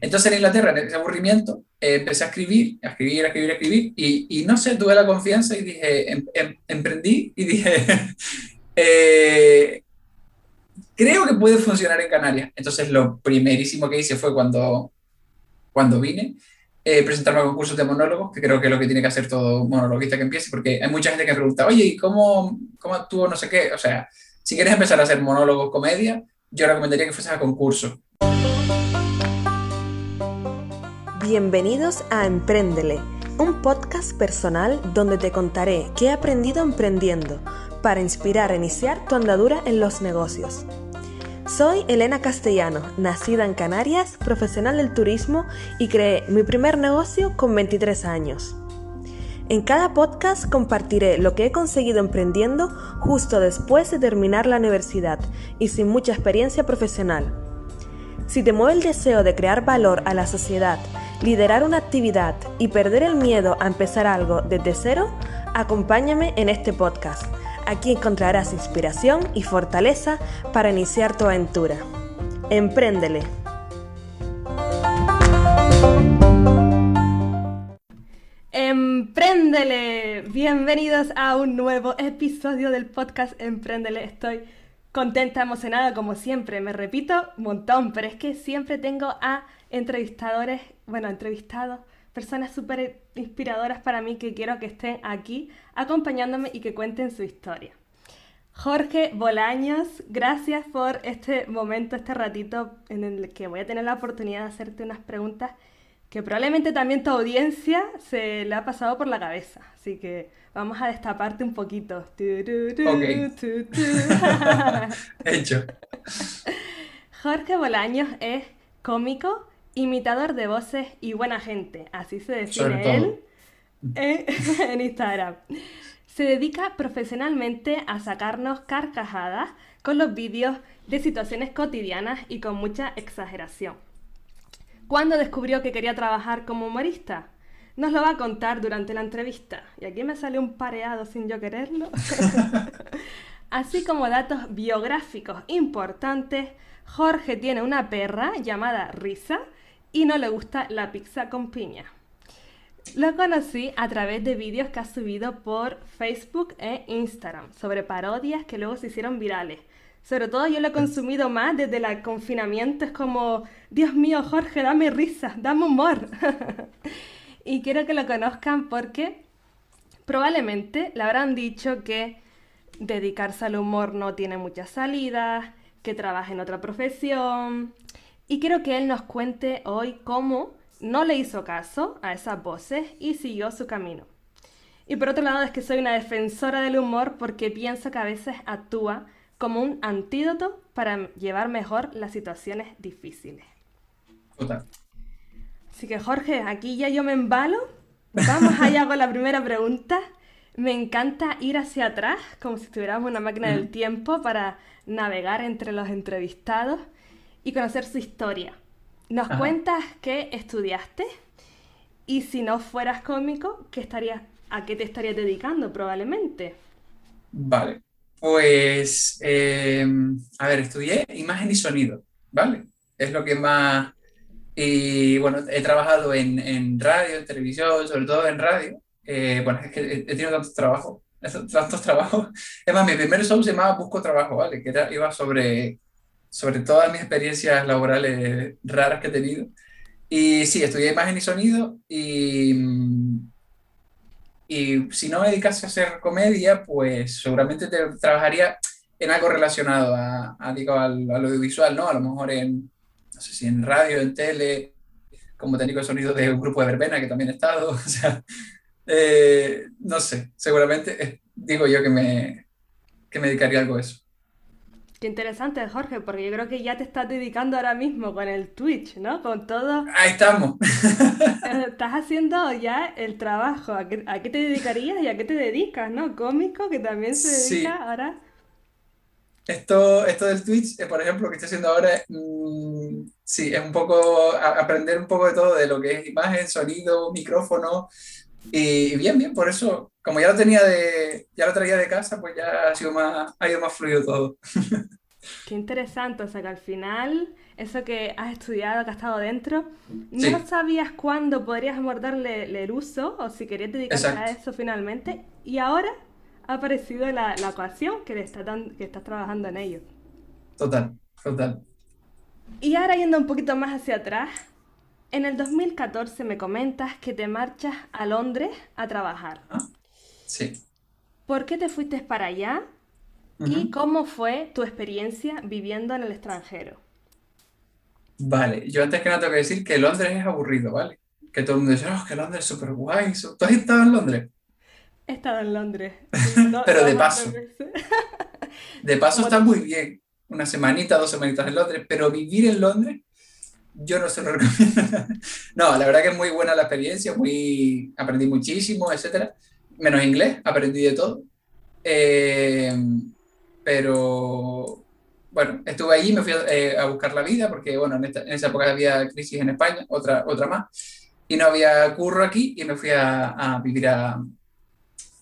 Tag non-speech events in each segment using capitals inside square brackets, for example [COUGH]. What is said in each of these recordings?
Entonces en Inglaterra, en ese aburrimiento, eh, empecé a escribir, a escribir, a escribir, a escribir, y, no sé, tuve la confianza y dije, em, em, emprendí y dije, [LAUGHS] eh, creo que puede funcionar en Canarias. Entonces lo primerísimo que hice fue cuando, cuando vine, eh, presentarme a concursos de monólogos, que creo que es lo que tiene que hacer todo monologuista que empiece, porque hay mucha gente que me pregunta, oye, ¿y cómo, cómo actúo? No sé qué. O sea, si quieres empezar a hacer monólogos, comedia, yo recomendaría que fueses a concurso. Bienvenidos a Empréndele, un podcast personal donde te contaré qué he aprendido emprendiendo para inspirar a iniciar tu andadura en los negocios. Soy Elena Castellano, nacida en Canarias, profesional del turismo y creé mi primer negocio con 23 años. En cada podcast compartiré lo que he conseguido emprendiendo justo después de terminar la universidad y sin mucha experiencia profesional. Si te mueve el deseo de crear valor a la sociedad liderar una actividad y perder el miedo a empezar algo desde cero, acompáñame en este podcast. Aquí encontrarás inspiración y fortaleza para iniciar tu aventura. Empréndele. Empréndele. Bienvenidos a un nuevo episodio del podcast Empréndele. Estoy contenta, emocionada como siempre. Me repito un montón, pero es que siempre tengo a entrevistadores, bueno, entrevistados, personas súper inspiradoras para mí que quiero que estén aquí acompañándome y que cuenten su historia. Jorge Bolaños, gracias por este momento, este ratito en el que voy a tener la oportunidad de hacerte unas preguntas que probablemente también tu audiencia se le ha pasado por la cabeza. Así que vamos a destaparte un poquito. [LAUGHS] Hecho. Jorge Bolaños es cómico, imitador de voces y buena gente, así se define él [LAUGHS] en Instagram. Se dedica profesionalmente a sacarnos carcajadas con los vídeos de situaciones cotidianas y con mucha exageración. ¿Cuándo descubrió que quería trabajar como humorista? Nos lo va a contar durante la entrevista. Y aquí me sale un pareado sin yo quererlo. [LAUGHS] Así como datos biográficos importantes, Jorge tiene una perra llamada Risa y no le gusta la pizza con piña. Lo conocí a través de vídeos que ha subido por Facebook e Instagram sobre parodias que luego se hicieron virales. Sobre todo yo lo he consumido más desde el confinamiento. Es como, Dios mío, Jorge, dame risa, dame humor. [LAUGHS] y quiero que lo conozcan porque probablemente le habrán dicho que dedicarse al humor no tiene muchas salidas, que trabaja en otra profesión, y quiero que él nos cuente hoy cómo no le hizo caso a esas voces y siguió su camino. Y por otro lado es que soy una defensora del humor porque pienso que a veces actúa como un antídoto para llevar mejor las situaciones difíciles. Así que Jorge, aquí ya yo me embalo. Vamos allá con la primera pregunta. Me encanta ir hacia atrás, como si estuviéramos una máquina del tiempo para navegar entre los entrevistados y conocer su historia. ¿Nos cuentas qué estudiaste? Y si no fueras cómico, ¿qué estarías, ¿a qué te estarías dedicando probablemente? Vale, pues, em, a ver, estudié imagen y sonido, ¿vale? Es lo que más... Y bueno, he trabajado en, radio, en televisión, sobre todo en radio. Eh, bueno, es que he, tenido tantos trabajos, tantos trabajos. [LAUGHS] Es más, mi primer show se llamaba Busco Trabajo, ¿vale? Que era, iba sobre sobre todas mis experiencias laborales raras que he tenido. Y sí, estudié imagen y sonido y, y si no me dedicase a hacer comedia, pues seguramente trabajaría en algo relacionado a, a, digo, al, audiovisual, ¿no? A lo mejor en, no sé si en radio, en tele, como técnico de sonido de un grupo de verbena que también he estado, [LAUGHS] o sea, eh, no sé, seguramente eh, digo yo que me, que me dedicaría a algo a eso. Qué interesante, Jorge, porque yo creo que ya te estás dedicando ahora mismo con el Twitch, ¿no? Con todo. Ahí estamos. Estás haciendo ya el trabajo. ¿A qué, te dedicarías y a qué te dedicas, no? Cómico, que también se dedica ahora. Esto, esto del Twitch, eh, por ejemplo, lo que estoy haciendo ahora, mm, sí, es un poco aprender un poco de todo, de lo que es imagen, sonido, micrófono. Y bien, bien, por eso como ya lo tenía de, ya lo traía de casa, pues ya ha sido más, ha ido más fluido todo. [LAUGHS] Qué interesante, o sea que al final, eso que has estudiado, que has estado dentro, no Sí, sabías cuándo podrías abordarle el uso o si querías dedicarte a exacto. eso finalmente, y ahora ha aparecido la, la ocasión que, le está dan- que estás trabajando en ello. Total, total. Y ahora yendo un poquito más hacia atrás, en el 2014 me comentas que te marchas a Londres a trabajar. Ah, Sí. ¿Por qué te fuiste para allá y cómo fue tu experiencia viviendo en el extranjero? Vale, yo antes que nada tengo que decir que Londres es aburrido, ¿vale? Que todo el mundo dice, oh, que Londres es súper guay. su-". ¿Tú has estado en Londres? He estado en Londres, [LAUGHS] Pero de paso. De paso está muy bien. Una semanita, dos semanitas en Londres, pero vivir en Londres, yo no se lo recomiendo. No, la verdad que es muy buena la experiencia, muy... aprendí muchísimo, etcétera. Menos inglés, aprendí de todo. Eh, pero bueno, estuve allí, me fui a, eh, a buscar la vida, porque bueno, en, esa época había crisis en España, otra, otra más, y no había curro aquí, y me fui a, a vivir a,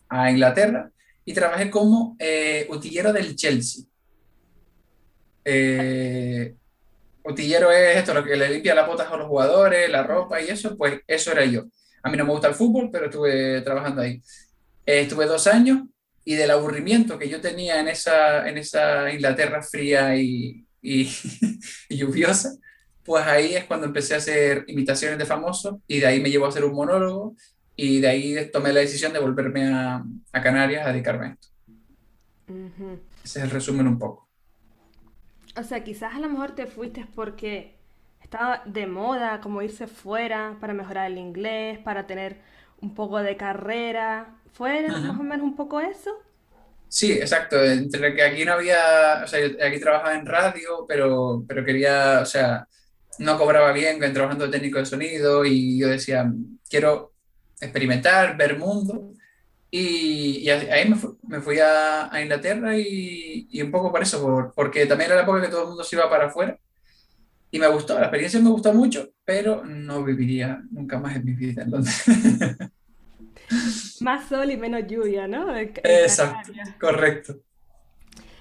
a Inglaterra, y trabajé como eh, utillero del Chelsea. Eh, utillero es esto, lo que le limpia las botas a los jugadores, la ropa y eso, pues eso era yo. A mí no me gusta el fútbol, pero estuve trabajando ahí. Eh, estuve dos años y del aburrimiento que yo tenía en esa, en esa Inglaterra fría y, y, [LAUGHS] y lluviosa, pues ahí es cuando empecé a hacer imitaciones de famosos y de ahí me llevó a hacer un monólogo y de ahí tomé la decisión de volverme a, a Canarias a dedicarme a esto. Ujú. Ese es el resumen un poco. O sea, quizás a lo mejor te fuiste porque estaba de moda como irse fuera para mejorar el inglés, para tener un poco de carrera. ¿Fue más o menos un poco eso? Sí, exacto. Entre que aquí no había, o sea, aquí trabajaba en radio, pero, pero quería, o sea, no cobraba bien en trabajando técnico de sonido y yo decía, quiero experimentar, ver mundo. Y, y ahí me fui, me fui a, a Inglaterra y, y un poco por eso, por- porque también era la época que todo el mundo se iba para afuera y me gustó, la experiencia me gustó mucho, pero no viviría nunca más en mi vida en Londres. Más sol y menos lluvia, ¿no? En, Exacto, Canarias. correcto.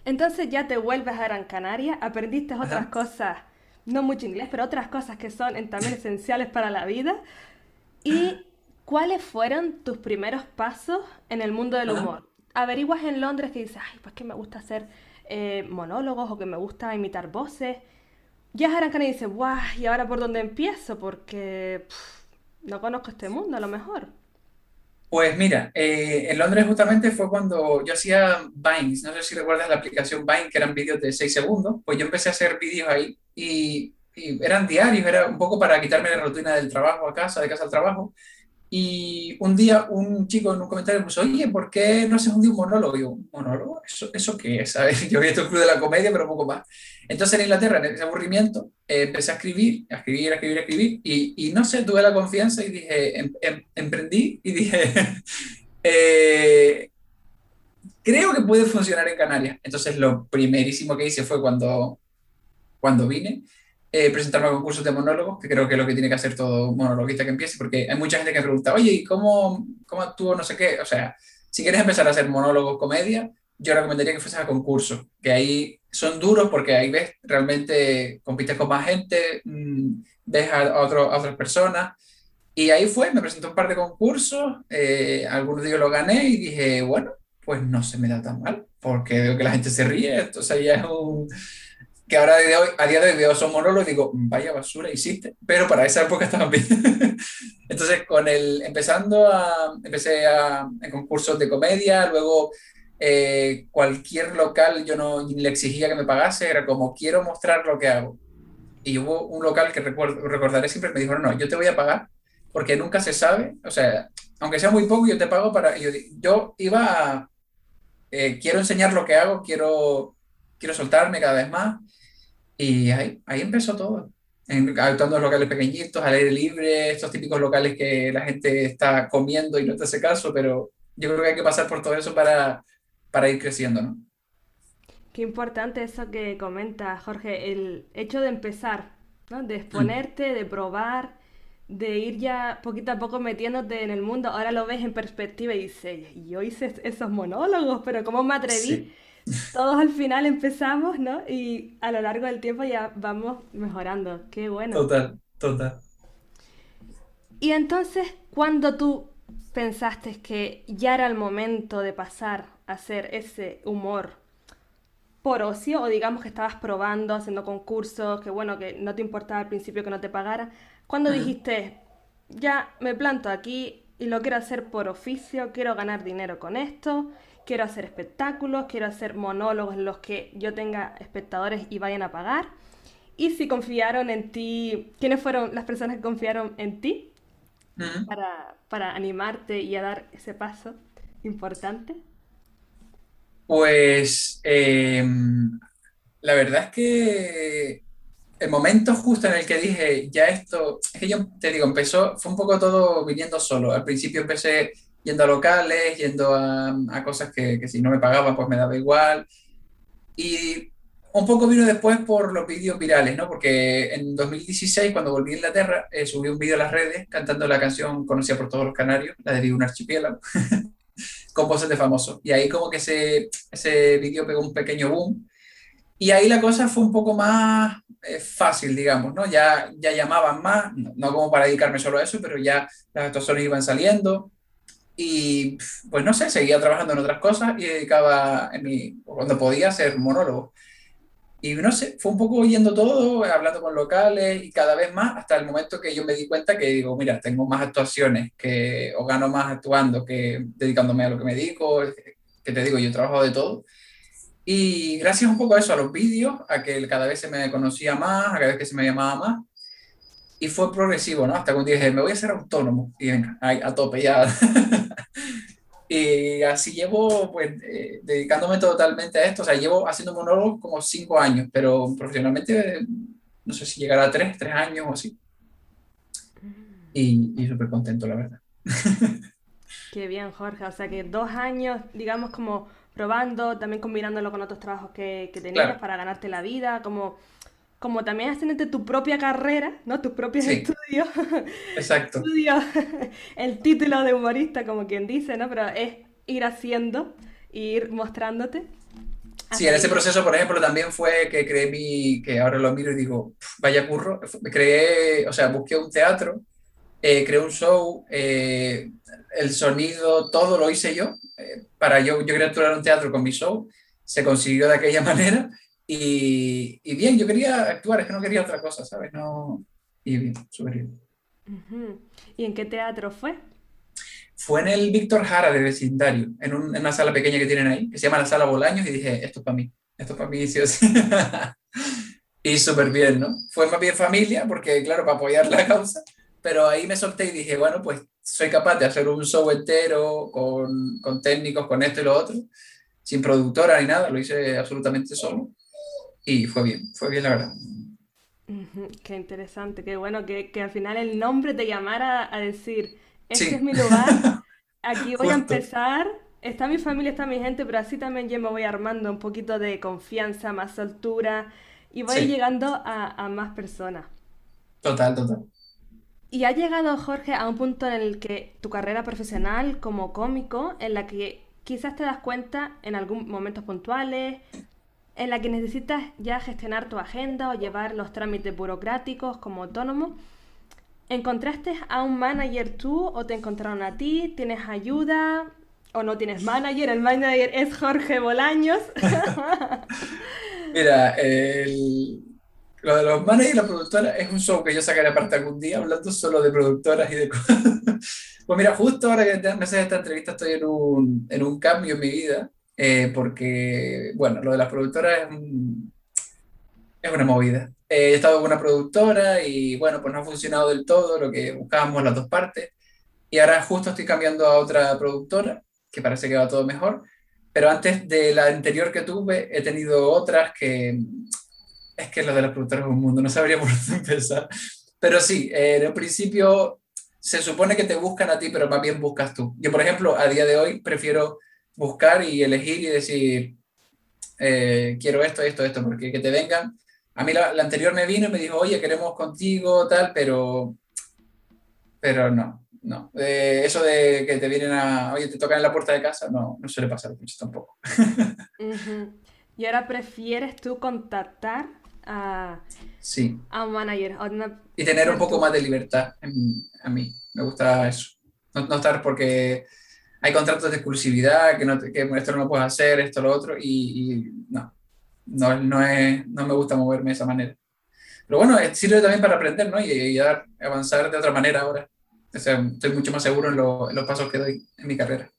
Entonces ya te vuelves a Gran Canaria, aprendiste otras Ajá, cosas, no mucho inglés, pero otras cosas que son también esenciales para la vida. ¿Y cuáles fueron tus primeros pasos en el mundo del humor? Averiguas en Londres que dices, ay, pues que me gusta hacer eh, monólogos o que me gusta imitar voces. Llegas a Gran Canaria y dices, guau, ¿y ahora por dónde empiezo? Porque pf, no conozco este mundo a lo mejor. Pues mira, eh, en Londres justamente fue cuando yo hacía Vines, no sé si recuerdas la aplicación Vine, que eran vídeos de 6 segundos, pues yo empecé a hacer vídeos ahí y, y eran diarios, era un poco para quitarme la rutina del trabajo a casa, de casa al trabajo. Y un día un chico en un comentario me puso, oye, ¿por qué no haces un día un monólogo? Y yo, ¿un monólogo? ¿Eso, eso qué es? ¿Sabes? [LAUGHS] Yo había hecho el Club de la Comedia, pero poco más. Entonces en Inglaterra, en ese aburrimiento, eh, empecé a escribir, a escribir, a escribir, a escribir, y, y no sé, tuve la confianza y dije, em- em- emprendí y dije, [LAUGHS] eh, creo que puede funcionar en Canarias. Entonces lo primerísimo que hice fue cuando, cuando vine, eh, presentarme a concursos de monólogos, que creo que es lo que tiene que hacer todo monologuista que empiece, porque hay mucha gente que me pregunta, oye, ¿y cómo, cómo actúo? No sé qué. O sea, si quieres empezar a hacer monólogos, comedia, yo recomendaría que fueses a concursos, que ahí son duros porque ahí ves, realmente compites con más gente, mm, ves a, otro- otras personas. Y ahí fue, me presenté un par de concursos, eh, algunos de los gané y dije, bueno, pues no se me da tan mal, porque veo que la gente se ríe, entonces ya es un, que ahora de hoy, a día de hoy veo esos monólogos y digo, vaya basura hiciste, pero para esa época estaban bien. [LAUGHS] Entonces, con el, empezando a, empecé a, en concursos de comedia, luego eh, cualquier local yo no le exigía que me pagase, era como, quiero mostrar lo que hago. Y hubo un local que recuerdo, recordaré siempre, me dijo, no, no, yo te voy a pagar porque nunca se sabe, o sea, aunque sea muy poco, yo te pago para... Yo, yo iba a, eh, quiero enseñar lo que hago, quiero, quiero soltarme cada vez más. Y ahí, ahí empezó todo. En, actuando en locales pequeñitos, al aire libre, estos típicos locales que la gente está comiendo y no te hace caso, pero yo creo que hay que pasar por todo eso para, para ir creciendo, ¿no? Qué importante eso que comenta Jorge, el hecho de empezar, ¿no? De exponerte, de probar, de ir ya poquito a poco metiéndote en el mundo. Ahora lo ves en perspectiva y dices, yo hice esos monólogos, pero ¿cómo me atreví? Sí, todos al final empezamos, ¿no? Y a lo largo del tiempo ya vamos mejorando. Qué bueno. Total, total. Y entonces, cuando tú pensaste que ya era el momento de pasar a hacer ese humor por ocio, o digamos que estabas probando, haciendo concursos, que bueno, que no te importaba al principio que no te pagara, cuando dijiste, ya me planto aquí y lo quiero hacer por oficio, quiero ganar dinero con esto, quiero hacer espectáculos, quiero hacer monólogos en los que yo tenga espectadores y vayan a pagar. Y si confiaron en ti, ¿quiénes fueron las personas que confiaron en ti para, para animarte y a dar ese paso importante? Pues em, la verdad es que el momento justo en el que dije, ya esto, es que yo te digo, empezó, fue un poco todo viniendo solo. Al principio empecé yendo a locales, yendo a, cosas que, que, si no me pagaban, pues me daba igual. Y un poco vino después por los vídeos virales, ¿no? Porque en 2016, cuando volví a Inglaterra, eh, subí un vídeo a las redes cantando la canción conocida por todos los canarios, la de un archipiélago. [LAUGHS] con voces de famosos. Y ahí como que ese, ese vídeo pegó un pequeño boom. Y ahí la cosa fue un poco más eh, fácil, digamos, ¿no? Ya, ya llamaban más, no, como para dedicarme solo a eso, pero ya las actuaciones iban saliendo. Y pues no sé, seguía trabajando en otras cosas y dedicaba, cuando podía, ser monólogo. Y no sé, fue un poco oyendo todo, hablando con locales y cada vez más, hasta el momento que yo me di cuenta que digo, mira, tengo más actuaciones que, o gano más actuando que dedicándome a lo que me dedico, que te digo, yo trabajo de todo. Y gracias un poco a eso, a los vídeos, a que cada vez se me conocía más, a cada vez que se me llamaba más. Y fue progresivo, ¿no? Hasta cuando dije, me voy a hacer autónomo. Y venga, a tope ya. [LAUGHS] Y así llevo, pues, eh, dedicándome totalmente a esto. O sea, llevo haciendo monólogos como cinco años, pero profesionalmente no sé si llegará a tres, tres años o así. Y, y súper contento, la verdad. [LAUGHS] Qué bien, Jorge. O sea, que dos años, digamos, como probando, también combinándolo con otros trabajos que, que tenías para ganarte la vida, como como también haciéndote tu propia carrera, ¿no? Tus propios estudios. [LAUGHS] Exacto. Estudios, [LAUGHS] el título de humorista, como quien dice, ¿no? Pero es ir haciendo, ir mostrándote. Sí, en ese proceso, por ejemplo, también fue que creé mi, que ahora lo miro y digo, vaya curro, creé, o sea, busqué un teatro, eh, creé un show, eh, el sonido, todo lo hice yo, eh, para yo, yo quería actuar en un teatro con mi show, se consiguió de aquella [LAUGHS] manera y, y, bien, yo quería actuar, es que no quería otra cosa, ¿sabes? No... Y bien, súper bien. ¿Y en qué teatro fue? Fue en el Víctor Jara de vecindario, en, un, en, una sala pequeña que tienen ahí, que se llama la Sala Bolaños, y dije, esto es para mí, esto es para mí, sí o sí. [LAUGHS] y súper bien, ¿no? Fue más bien familia, porque claro, para apoyar la causa, pero ahí me solté y dije, bueno, pues soy capaz de hacer un show entero con, con técnicos, con esto y lo otro, sin productora ni nada, lo hice absolutamente solo y fue bien, fue bien la verdad. Qué interesante, qué bueno que, que, al final el nombre te llamara a decir, este es mi lugar, [LAUGHS] aquí voy a empezar, está mi familia, está mi gente, pero así también yo me voy armando un poquito de confianza, más altura y voy llegando a, a, más personas. Total, total. Y ha llegado, Jorge, a un punto en el que tu carrera profesional como cómico, en la que quizás te das cuenta en algún momentos puntuales en la que necesitas ya gestionar tu agenda o llevar los trámites burocráticos como autónomo. ¿Encontraste a un manager tú o te encontraron a ti? ¿Tienes ayuda o no tienes manager? El manager es Jorge Bolaños. [LAUGHS] Mira, el... lo de los managers y la productora es un show que yo sacaré aparte algún día hablando solo de productoras y de cosas. [LAUGHS] Pues mira, justo ahora que me haces esta entrevista estoy en un, en un cambio en mi vida eh, porque, bueno, lo de las productoras es, es una movida. Eh, he estado con una productora y, bueno, pues no ha funcionado del todo lo que buscábamos las dos partes. Y ahora justo estoy cambiando a otra productora, que parece que va todo mejor. Pero antes de la anterior que tuve, he tenido otras que... Es que lo de las productoras es un mundo, no sabría por [LAUGHS] dónde empezar. Pero sí, eh, en el principio se supone que te buscan a ti, pero más bien buscas tú. Yo, por ejemplo, a día de hoy prefiero buscar y elegir y decir, eh, quiero esto, esto, esto, porque que te vengan. A mí la, anterior me vino y me dijo, oye, queremos contigo, tal, pero, pero no. no. eso de que te vienen a, oye, te tocan en la puerta de casa, no, no suele pasar mucho tampoco. [LAUGHS] Y ahora prefieres tú contactar a, sí. a un manager. Y tener un poco más de libertad a mí. Me gusta eso. No, estar porque hay contratos de exclusividad, que, no, que esto no lo puedes hacer, esto, lo otro, y, no. No, no, es, no me gusta moverme de esa manera. Pero bueno, sirve también para aprender, ¿no? Y, avanzar de otra manera ahora. O sea, estoy mucho más seguro en, los pasos que doy en mi carrera.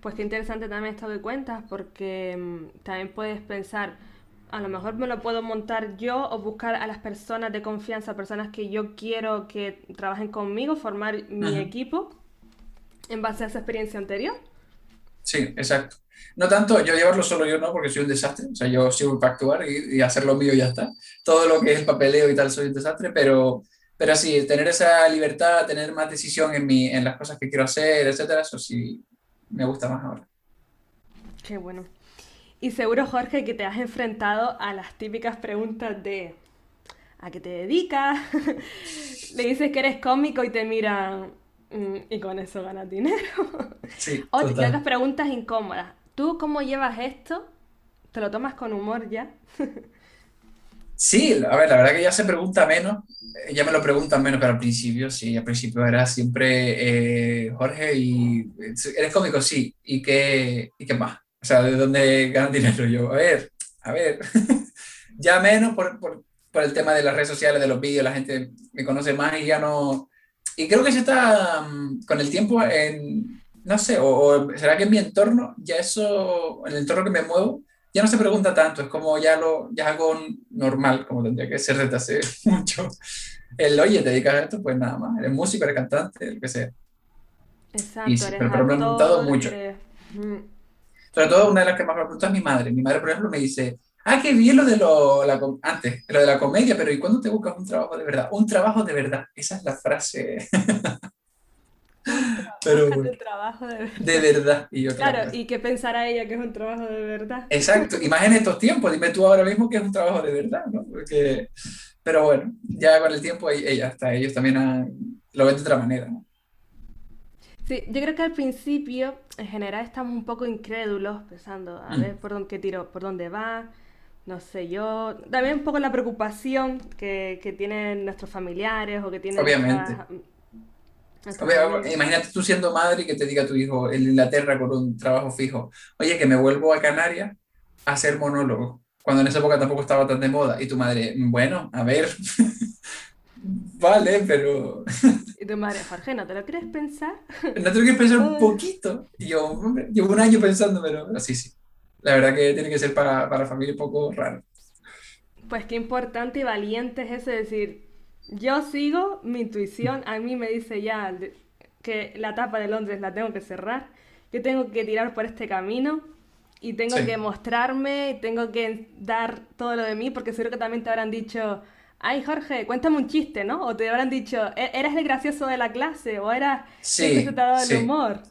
Pues qué interesante también esto de cuentas, porque mm, también puedes pensar, a lo mejor me lo puedo montar yo o buscar a las personas de confianza, personas que yo quiero que trabajen conmigo, formar mi equipo en base a esa experiencia anterior. Sí, exacto. No tanto yo llevarlo solo yo, no, porque soy un desastre. O sea, yo sirvo para actuar y, hacer lo mío y ya está. Todo lo que es el papeleo y tal, soy un desastre, pero, pero sí, tener esa libertad, tener más decisión en, mi, en las cosas que quiero hacer, etcétera, eso sí, me gusta más ahora. Qué bueno. Y seguro, Jorge, que te has enfrentado a las típicas preguntas de ¿a qué te dedicas? [LAUGHS] Le dices que eres cómico y te miran mm, y con eso ganas dinero. [LAUGHS] Sí, o te otras preguntas incómodas. ¿Tú cómo llevas esto? ¿Te lo tomas con humor ya? Sí, a ver, la verdad que ya se pregunta menos, eh, ya me lo preguntan menos, pero al principio sí, al principio era siempre eh, Jorge y eres cómico, sí, ¿y qué, y qué más? O sea, ¿de dónde ganan dinero yo? A ver, a ver, [LAUGHS] ya menos por, por, por, el tema de las redes sociales, de los vídeos, la gente me conoce más y ya no... Y creo que se está mm, con el tiempo en, no sé, o será que en mi entorno, ya eso, en el entorno que me muevo, ya no se pregunta tanto, es como ya, lo, ya es algo normal, como tendría que ser desde hace [LAUGHS] mucho. El, oye, te dedicas a esto, pues nada más, eres músico, eres cantante, lo que sea. Exacto, eres pero, pero me han preguntado mucho. Sobre todo una de las que más me preguntado es mi madre. Mi madre, por ejemplo, me dice, ah, qué bien lo de lo, la, antes, lo de la comedia, pero ¿y cuándo te buscas un trabajo de verdad? Un trabajo de verdad, esa es la frase. [LAUGHS] Pero, trabajo de verdad. De verdad. Y yo, claro, ¿y qué pensará ella que es un trabajo de verdad? Exacto, y más en estos tiempos, dime tú ahora mismo que es un trabajo de verdad, ¿no? Porque, pero bueno, ya con el tiempo ella está, ellos también lo ven de otra manera, ¿no? Sí, yo creo que al principio, en general, estamos un poco incrédulos, pensando, a mm. ver por dónde qué tiro, por dónde va, no sé, yo, también un poco la preocupación que, que tienen nuestros familiares o que tienen Obviamente imagínate tú siendo madre y que te diga tu hijo en Inglaterra con un trabajo fijo, oye, que me vuelvo a Canarias a hacer monólogo, cuando en esa época tampoco estaba tan de moda. Y tu madre, bueno, a ver, [LAUGHS] vale, pero... y tu madre, Jorge, ¿no te lo quieres pensar? [LAUGHS] no te lo quieres pensar un poquito. Y yo, llevo un año pensando, pero sí, sí. La verdad que tiene que ser para, para la familia un poco raro. Pues qué importante y valiente es eso de decir, yo sigo mi intuición, a mí me dice ya que la etapa de Londres la tengo que cerrar, yo tengo que tirar por este camino y tengo que mostrarme, y tengo que dar todo lo de mí, porque seguro que también te habrán dicho, ay Jorge, cuéntame un chiste, ¿no? O te habrán dicho, e-, eras el gracioso de la clase, o eras el que te el humor.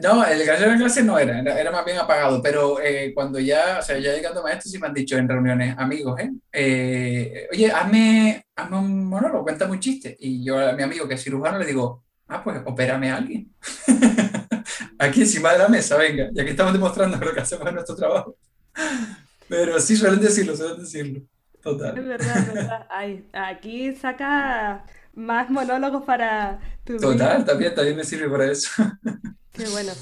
No, el gracioso de la clase no era, era, más bien apagado, pero eh, cuando ya, o sea, ya llegando a maestro sí me han dicho en reuniones, amigos, ¿eh? eh oye, hazme, hazme un monólogo, cuéntame un chiste. Y yo a mi amigo que es cirujano le digo, ah, pues opérame a alguien. [LAUGHS] Aquí encima de la mesa, venga, ya que estamos demostrando lo que hacemos en nuestro trabajo. Pero sí, suelen decirlo, suelen decirlo. Total. Es verdad, es verdad. [LAUGHS] aquí saca más monólogos para tu Total, también, también me sirve para eso. [LAUGHS] Qué bueno.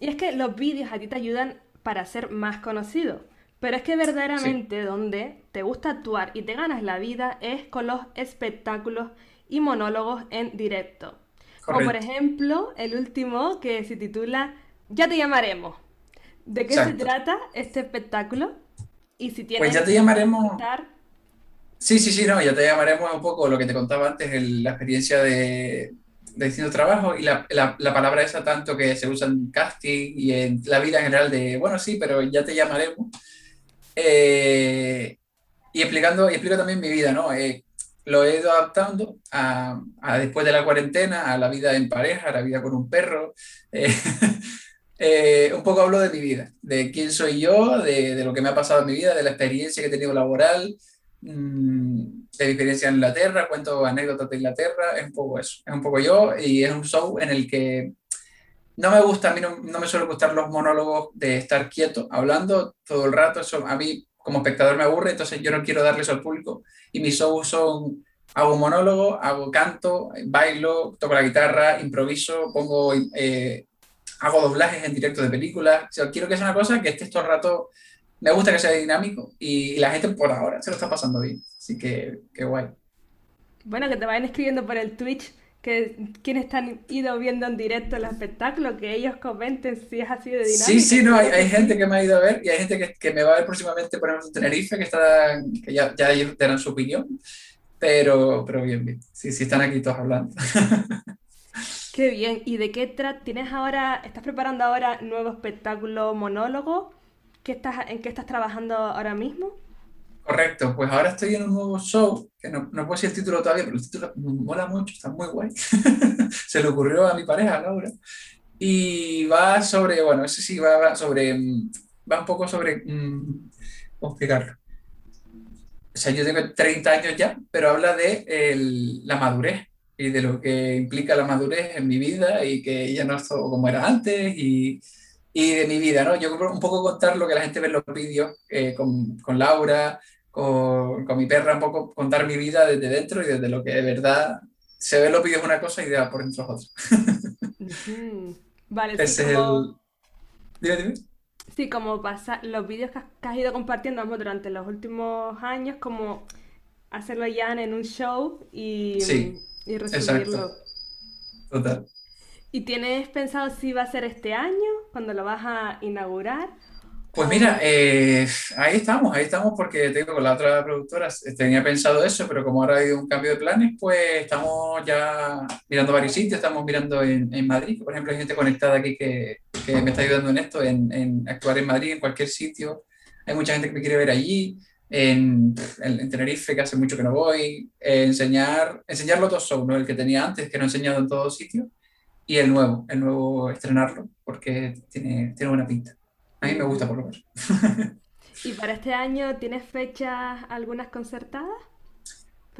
Y es que los vídeos a ti te ayudan para ser más conocido. Pero es que verdaderamente donde te gusta actuar y te ganas la vida es con los espectáculos y monólogos en directo. Como por ejemplo el último que se titula Ya te llamaremos. ¿De qué se trata este espectáculo? Y si tienes pues ya te llamaremos. Sí, sí, sí, no, ya te llamaremos un poco lo que te contaba antes, la experiencia de, de distintos trabajos y la, la, la, palabra esa tanto que se usa en casting y en la vida en general de, bueno, sí, pero ya te llamaremos. Eh, y explicando, y explico también mi vida, ¿no? Eh, lo he ido adaptando a, después de la cuarentena, a la vida en pareja, a la vida con un perro. [LAUGHS] Eh, un poco hablo de mi vida, de quién soy yo, de, de, lo que me ha pasado en mi vida, de la experiencia que he tenido laboral, mm, de experiencia en Inglaterra, cuento anécdotas de Inglaterra, es un poco eso, es un poco yo y es un show en el que no me gusta, a mí no, me suelen gustar los monólogos de estar quieto, hablando todo el rato, a mí como espectador me aburre, entonces yo no quiero darle eso al público y mis shows son, hago monólogo, hago canto, bailo, toco la guitarra, improviso, pongo, eh, hago doblajes en directo de películas, quiero que sea una cosa que esté todo el rato, me gusta que sea dinámico y, la gente por ahora se lo está pasando bien, así que, qué guay. Bueno, que te vayan escribiendo por el Twitch que quienes están ido viendo en directo el espectáculo, que ellos comenten si es así de dinámico. Sí, sí, no, hay, hay gente que me ha ido a ver y hay gente que, que me va a ver próximamente, por ejemplo, en Tenerife, que, está, que ya, ya ellos darán su opinión, pero, pero bien, bien. Sí, sí, están aquí todos hablando. [LAUGHS] Qué bien. ¿Y de qué tienes ahora, estás preparando ahora nuevo espectáculo monólogo? ¿Qué estás, ¿En qué estás trabajando ahora mismo? Correcto, pues ahora estoy en un nuevo show, que no, no puedo decir el título todavía, pero el título mola mucho, está muy guay. [LAUGHS] Se le ocurrió a mi pareja, Laura. Y va sobre, bueno, ese sí va sobre, mm, va un poco sobre, mm, ¿cómo explicarlo? O sea, yo tengo 30 años ya, pero habla de el, la madurez y de lo que implica la madurez en mi vida y que ya no es como era antes y, y de mi vida, ¿no? Yo un poco contar lo que la gente ve en los vídeos eh, con, con Laura, con, con, mi perra, un poco contar mi vida desde dentro y desde lo que de verdad se ve en los vídeos una cosa y de por dentro es otra. Vale, es el... Dime, dime. Sí, como pasa, los vídeos que has, ido compartiendo durante los últimos años, como hacerlo ya en un show y, y resumirlo. Total. ¿Y tienes pensado si va a ser este año, cuando lo vas a inaugurar? Pues mira, eh, ahí estamos, ahí estamos porque tengo con la otra productora tenía pensado eso, pero como ahora ha habido un cambio de planes, pues estamos ya mirando varios sitios, estamos mirando en, en Madrid, por ejemplo, hay gente conectada aquí que, que me está ayudando en esto, en, en, actuar en Madrid, en cualquier sitio. Hay mucha gente que me quiere ver allí, en, en Tenerife, que hace mucho que no voy, enseñar, enseñar los dos shows, ¿no? el que tenía antes, que no he enseñado en todos sitios, y el nuevo, el nuevo estrenarlo, porque tiene, tiene buena pinta. A mí me gusta por lo menos. [LAUGHS] ¿Y para este año tienes fechas algunas concertadas?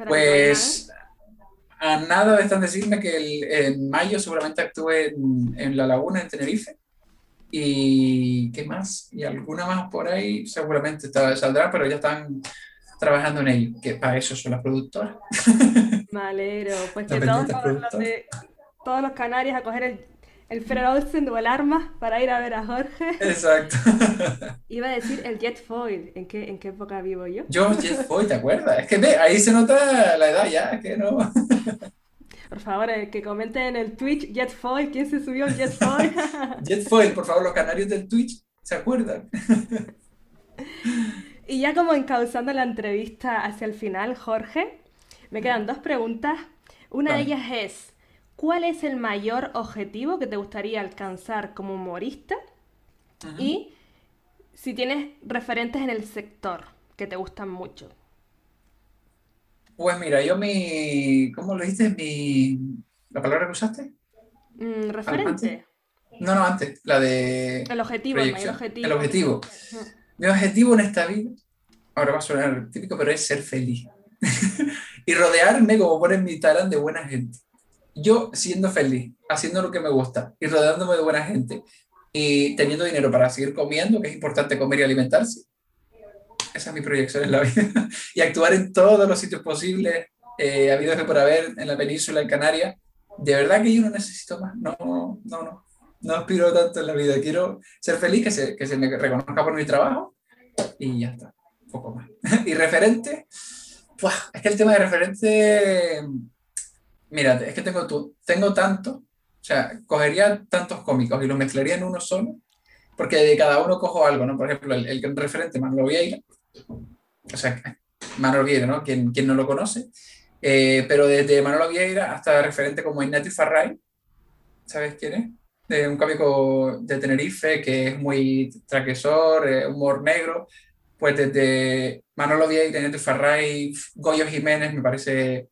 pues a nada están decirme que el, en mayo seguramente actúe en, La Laguna, en Tenerife. ¿Y qué más? Y alguna más por ahí seguramente saldrá, pero ya están trabajando en ello, que para eso son las productoras. [LAUGHS] Me Pues que todos los, de, todos los canarios a coger el el Fred Olsen o el arma para ir a ver a Jorge. Exacto. [LAUGHS] Iba a decir el jet foil. ¿En qué, ¿En qué época vivo yo? Yo, jet foil, ¿te acuerdas? Es que ve, ahí se nota la edad ya, que no. [LAUGHS] Por favor, eh, que comenten en el Twitch jet foil. ¿Quién se subió al jet foil? [LAUGHS] jet foil, por favor, los canarios del Twitch, ¿se acuerdan? y ya como encauzando la entrevista hacia el final, Jorge, me quedan dos preguntas. Una de ellas es. ¿Cuál es el mayor objetivo que te gustaría alcanzar como humorista? Y si tienes referentes en el sector que te gustan mucho. Pues mira, yo mi... ¿Cómo lo dices? Mi... ¿La palabra que usaste? Mm, referente. No, no, antes. La de... El objetivo, el mayor objetivo. El objetivo. Mi objetivo en esta vida, ahora va a sonar típico, pero es ser feliz. [LAUGHS] y rodearme, como pone en mi Instagram, de buena gente yo siendo feliz, haciendo lo que me gusta y rodeándome de buena gente y teniendo dinero para seguir comiendo, que es importante comer y alimentarse, esa es mi proyección en la vida. [LAUGHS] y actuar en todos los sitios posibles, eh, habido que por haber, en la península, en Canarias. De verdad que yo no necesito más. No, no, no. No aspiro tanto en la vida. Quiero ser feliz, que se, que se me reconozca por mi trabajo y ya está. Un poco más. [LAUGHS] y referente, es que el tema de referente Mira, es que tengo, tú, tengo tanto, o sea, cogería tantos cómicos y los mezclaría en uno solo, porque de cada uno cojo algo, ¿no? Por ejemplo, el, el referente Manolo Vieira, o sea, Manolo Vieira, ¿no? Quien, quien no lo conoce, eh, pero desde Manolo Vieira hasta referente como Ignatius Farray, ¿sabes quién es? De un cómico de Tenerife que es muy traquesor, eh, humor negro, pues desde Manolo Vieira, Ignatius Farray, Goyo Jiménez, me parece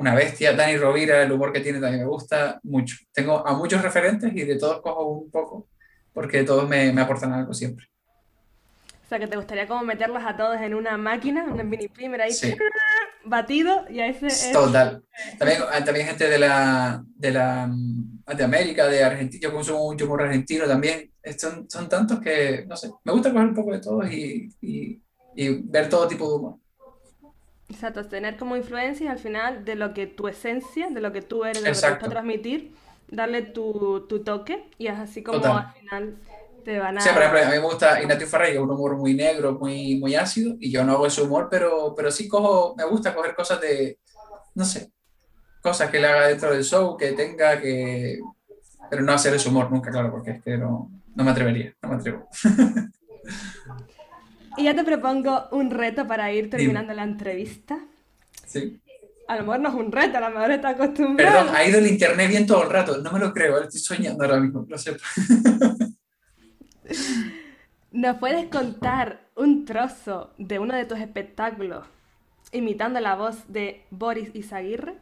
una bestia. Dani Rovira, el humor que tiene también me gusta mucho. Tengo a muchos referentes y de todos cojo un poco, porque todos me, me aportan algo siempre. sea, que te gustaría como meterlos a todos en una máquina, una mini primer ahí, batido, y a ese es... Total. También, ah, también gente de la, de la mm, de América, de Argentina, yo consumo mucho humor argentino también. Son, son tantos que, no sé, me gusta coger un poco de todos y, y, y ver todo tipo de humor. Exacto, tener como influencia al final de lo que tu esencia, de lo que tú eres, de lo que te gusta transmitir, darle tu, tu toque y es así como al final te van a... Sí, por ejemplo, a mí me gusta Farray, que es un humor muy negro, muy, muy ácido, y yo no hago ese humor, pero, pero sí cojo, me gusta coger cosas de, no sé, cosas que le haga dentro del show, que tenga que... Pero no hacer ese humor nunca, claro, porque es que no, no me atrevería, no me atrevo. [LAUGHS] y ya te propongo un reto para ir terminando la entrevista. Sí. A lo mejor no es un reto, a lo mejor está acostumbrado. Perdón, ha ido el internet bien todo el rato, no me lo creo, estoy soñando ahora mismo, lo sé. [LAUGHS] ¿Nos puedes contar un trozo de uno de tus espectáculos imitando la voz de Boris Izaguirre?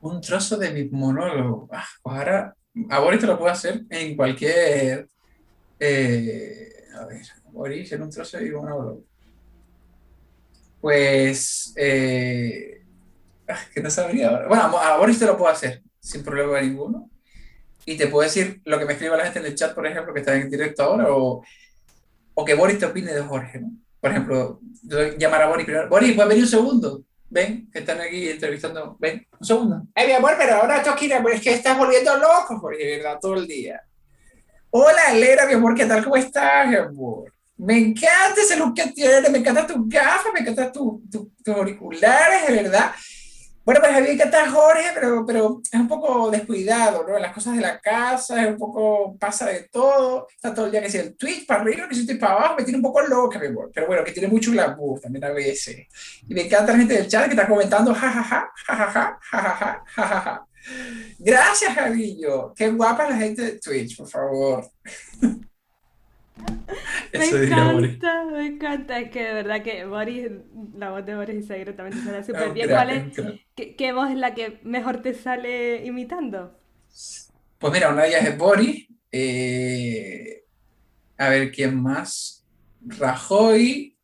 Un trozo de mi monólogo. Ah, pues ahora, a Boris te lo puedo hacer en cualquier. Eh, a ver, Boris en un trozo de mi monólogo. Pues. Eh, ah, que no sabría ahora. Bueno, a Boris te lo puedo hacer sin problema ninguno y te puedo decir lo que me escribe la gente en el chat, por ejemplo, que está en directo ahora, o, o que Boris te opine de Jorge, ¿no? Por ejemplo, llamar a Boris primero. Boris, puedes venir un segundo. Ven, que están aquí entrevistando. Ven, un segundo. Eh, mi amor, pero ahora Toquina, es que estás volviendo loco, Jorge, ¿verdad? Todo el día. Hola, Lera, mi amor, ¿qué tal? ¿Cómo estás, mi amor? Me encanta ese look que tienes, me encantan tus gafas, me encantan tus auriculares, de verdad. Bueno, pues había que estar Jorge, pero, pero es un poco descuidado, ¿no? Las cosas de la casa, es un poco, pasa de todo, está todo el día que si el tweet para arriba, que si estoy para abajo, me tiene un poco loca, mi amor. Pero bueno, que tiene mucho glamour también a veces. Y me encanta la gente del chat que está comentando, jajaja, jajaja, jajaja, jajaja. Gracias, Javillo. Qué guapa la gente de Twitch, por favor. [LAUGHS] me encanta, me encanta. Es que de verdad que Boris, la voz de Boris Izaguirre también te sale súper bien. ¿Cuál es, qué, voz es la que mejor te sale imitando? Pues mira, una de ellas es Boris. Eh, a ver, ¿quién más? Rajoy.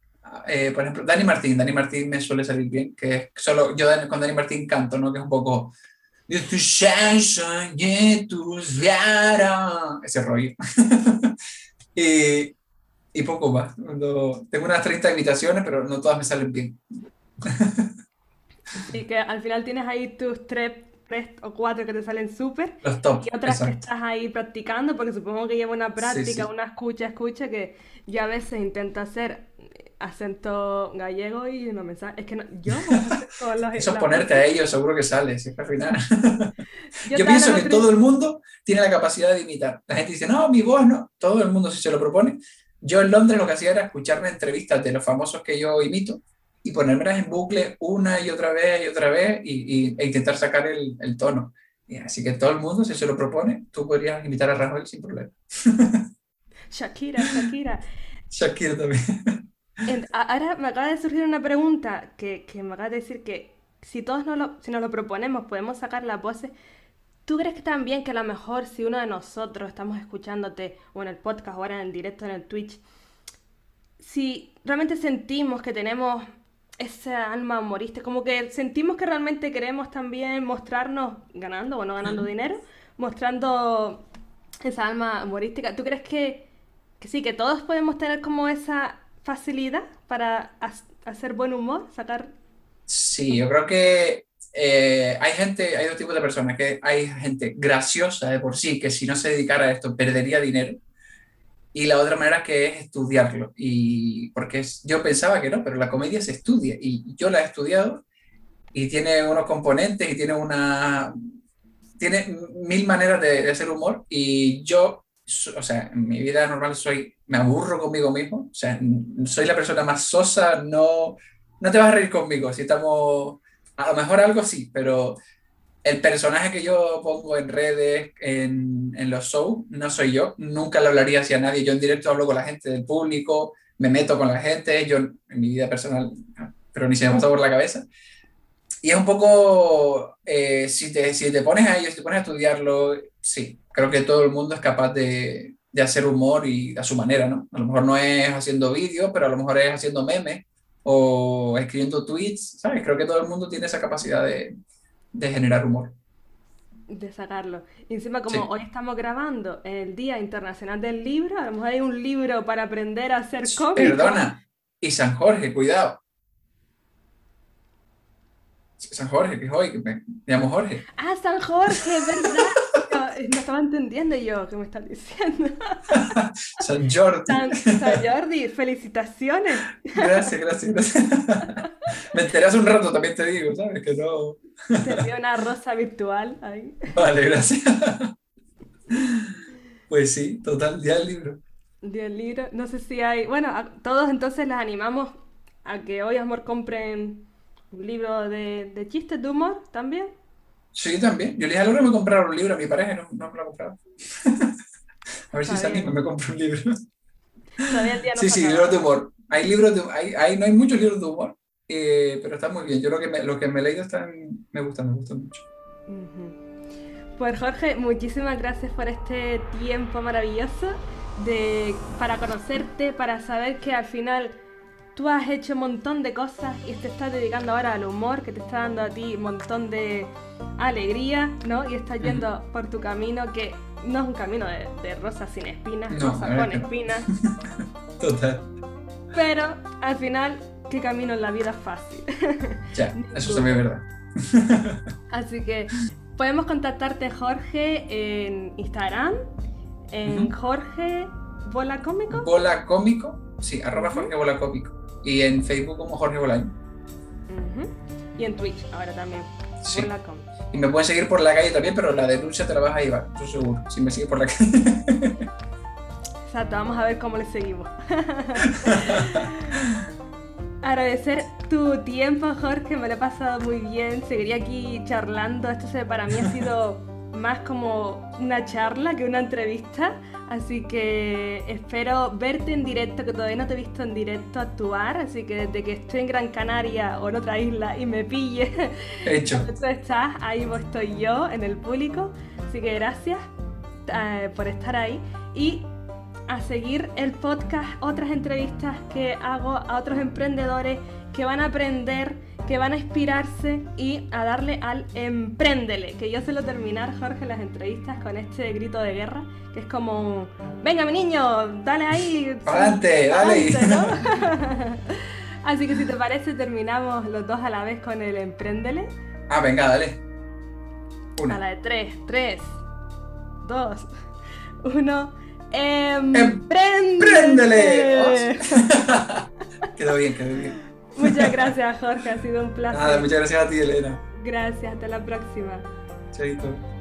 Eh, por ejemplo, Dani Martín. Dani Martín me suele salir bien, que es solo yo con Dani Martín canto, ¿no? Que es un poco... Ese rollo. [LAUGHS] Y, y poco más. tengo unas 30 invitaciones, pero no todas me salen bien. [LAUGHS] Y que al final tienes ahí tus tres, tres o cuatro que te salen súper. Los top. Y otras que estás ahí practicando, porque supongo que lleva una práctica, una escucha, escucha, que yo a veces intento hacer acento gallego y no me sale. Es que no, yo [LAUGHS] Eso es ponerte a ellos, seguro que sale, si es que al final. [LAUGHS] yo, pienso que todo el mundo tiene la capacidad de imitar. La gente dice, no, mi voz no. Todo el mundo si se lo propone. Yo en Londres lo que hacía era escucharme entrevistas de los famosos que yo imito y ponérmelas en bucle una y otra vez y otra vez y, e intentar sacar el, el tono. Y así que todo el mundo, si se lo propone, tú podrías imitar a Rajoy sin problema. [LAUGHS] Shakira, Shakira. Shakira también. Ahora me acaba de surgir una pregunta que, que me acaba de decir que si todos no lo, si nos lo proponemos podemos sacar las voces. ¿Tú crees que también que a lo mejor si uno de nosotros estamos escuchándote o en el podcast o ahora en el directo en el Twitch, si realmente sentimos que tenemos esa alma humorista, como que sentimos que realmente queremos también mostrarnos ganando o no ganando dinero, mostrando esa alma humorística, ¿tú crees que, que sí, que todos podemos tener como esa facilidad para hacer buen humor, sacar... Sí, yo creo que eh, hay gente, hay dos tipos de personas, que hay gente graciosa de por sí, que si no se dedicara a esto perdería dinero, y la otra manera que es estudiarlo, y porque yo pensaba que no, pero la comedia se estudia, y yo la he estudiado, y tiene unos componentes, y tiene una... Tiene mil maneras de, de hacer humor, y yo o sea, en mi vida normal soy, me aburro conmigo mismo, o sea, soy la persona más sosa, no, no te vas a reír conmigo, si estamos, a lo mejor algo sí, pero el personaje que yo pongo en redes, en, en los shows, no soy yo, nunca le hablaría hacia nadie, yo en directo hablo con la gente del público, me meto con la gente, yo en mi vida personal, pero ni se me pasa por la cabeza. Y es un poco, eh, si, te, si te pones a ello, si te pones a estudiarlo, sí, creo que todo el mundo es capaz de, de hacer humor y a su manera, ¿no? A lo mejor no es haciendo vídeos, pero a lo mejor es haciendo memes o escribiendo tweets, ¿sabes? Creo que todo el mundo tiene esa capacidad de, de generar humor. De sacarlo. Y encima, como hoy estamos grabando el Día Internacional del Libro, a lo mejor hay un libro para aprender a hacer cómics. Perdona, y San Jorge, cuidado. San Jorge, que es hoy, que me, llamo Jorge. Ah, San Jorge, ¿verdad? no, estaba entendiendo yo qué me estás diciendo. [LAUGHS] San Jordi. San, Jordi, felicitaciones. Gracias, gracias, gracias. [LAUGHS] Me enteré hace un rato, también te digo, ¿sabes? Que no. Te dio una rosa virtual ahí. Vale, gracias. Pues sí, total, día del libro. Día del libro. No sé si hay. Bueno, todos entonces les animamos a que hoy, amor, compren un libro de, de chistes de humor también. Sí, también. Yo le dije a Laura me compraron un libro, a mi pareja no, no me lo ha comprado. [LAUGHS] a ver si sale me compro un libro. Todavía día no sí, sí, libros de humor. Hay libros de, hay, hay, no hay muchos libros de humor, eh, pero está muy bien. Yo lo que me, lo que me he leído están, me gustan, me gustan mucho. Pues Jorge, muchísimas gracias por este tiempo maravilloso de, para conocerte, para saber que al final tú has hecho un montón de cosas y te estás dedicando ahora al humor, que te está dando a ti un montón de alegría, ¿no? Y estás yendo por tu camino que no es un camino de, rosas sin espinas, rosas con espinas. [LAUGHS] Total. Pero al final, ¿qué camino en la vida es fácil? [LAUGHS] ya, eso también es verdad. [LAUGHS] Así que podemos contactarte, Jorge, en Instagram, en Jorge Bola Cómico. Bola Cómico, sí, arroba Jorge Bola Cómico y en Facebook como Jorge Bolaño. Y en Twitch ahora también. Sí. Y me pueden seguir por la calle también, pero la denuncia te la vas a llevar, estoy seguro, si me sigues por la calle. [LAUGHS] Exacto, vamos a ver cómo le seguimos. [LAUGHS] Agradecer tu tiempo, Jorge, me lo he pasado muy bien. Seguiría aquí charlando. Esto para mí ha sido más como una charla que una entrevista. Así que espero verte en directo, que todavía no te he visto en directo actuar. Así que desde que estoy en Gran Canaria o en otra isla y me pille, hecho. [LAUGHS] tú estás, ahí estoy yo en el público. Así que gracias eh, por estar ahí. Y a seguir el podcast, otras entrevistas que hago a otros emprendedores que van a aprender, que van a inspirarse y a darle al empréndele, que yo suelo terminar, Jorge, las entrevistas con este grito de guerra, que es como, venga mi niño, dale ahí. Adelante, dale. [LAUGHS] Así que si te parece, terminamos los dos a la vez con el empréndele. Ah, venga, dale. A la de tres, tres, dos, uno. ¡Empréndele! [LAUGHS] quedó bien, quedó bien. Muchas gracias, Jorge, ha sido un placer. Nada, muchas gracias a ti, Elena. Gracias, hasta la próxima. Chaito.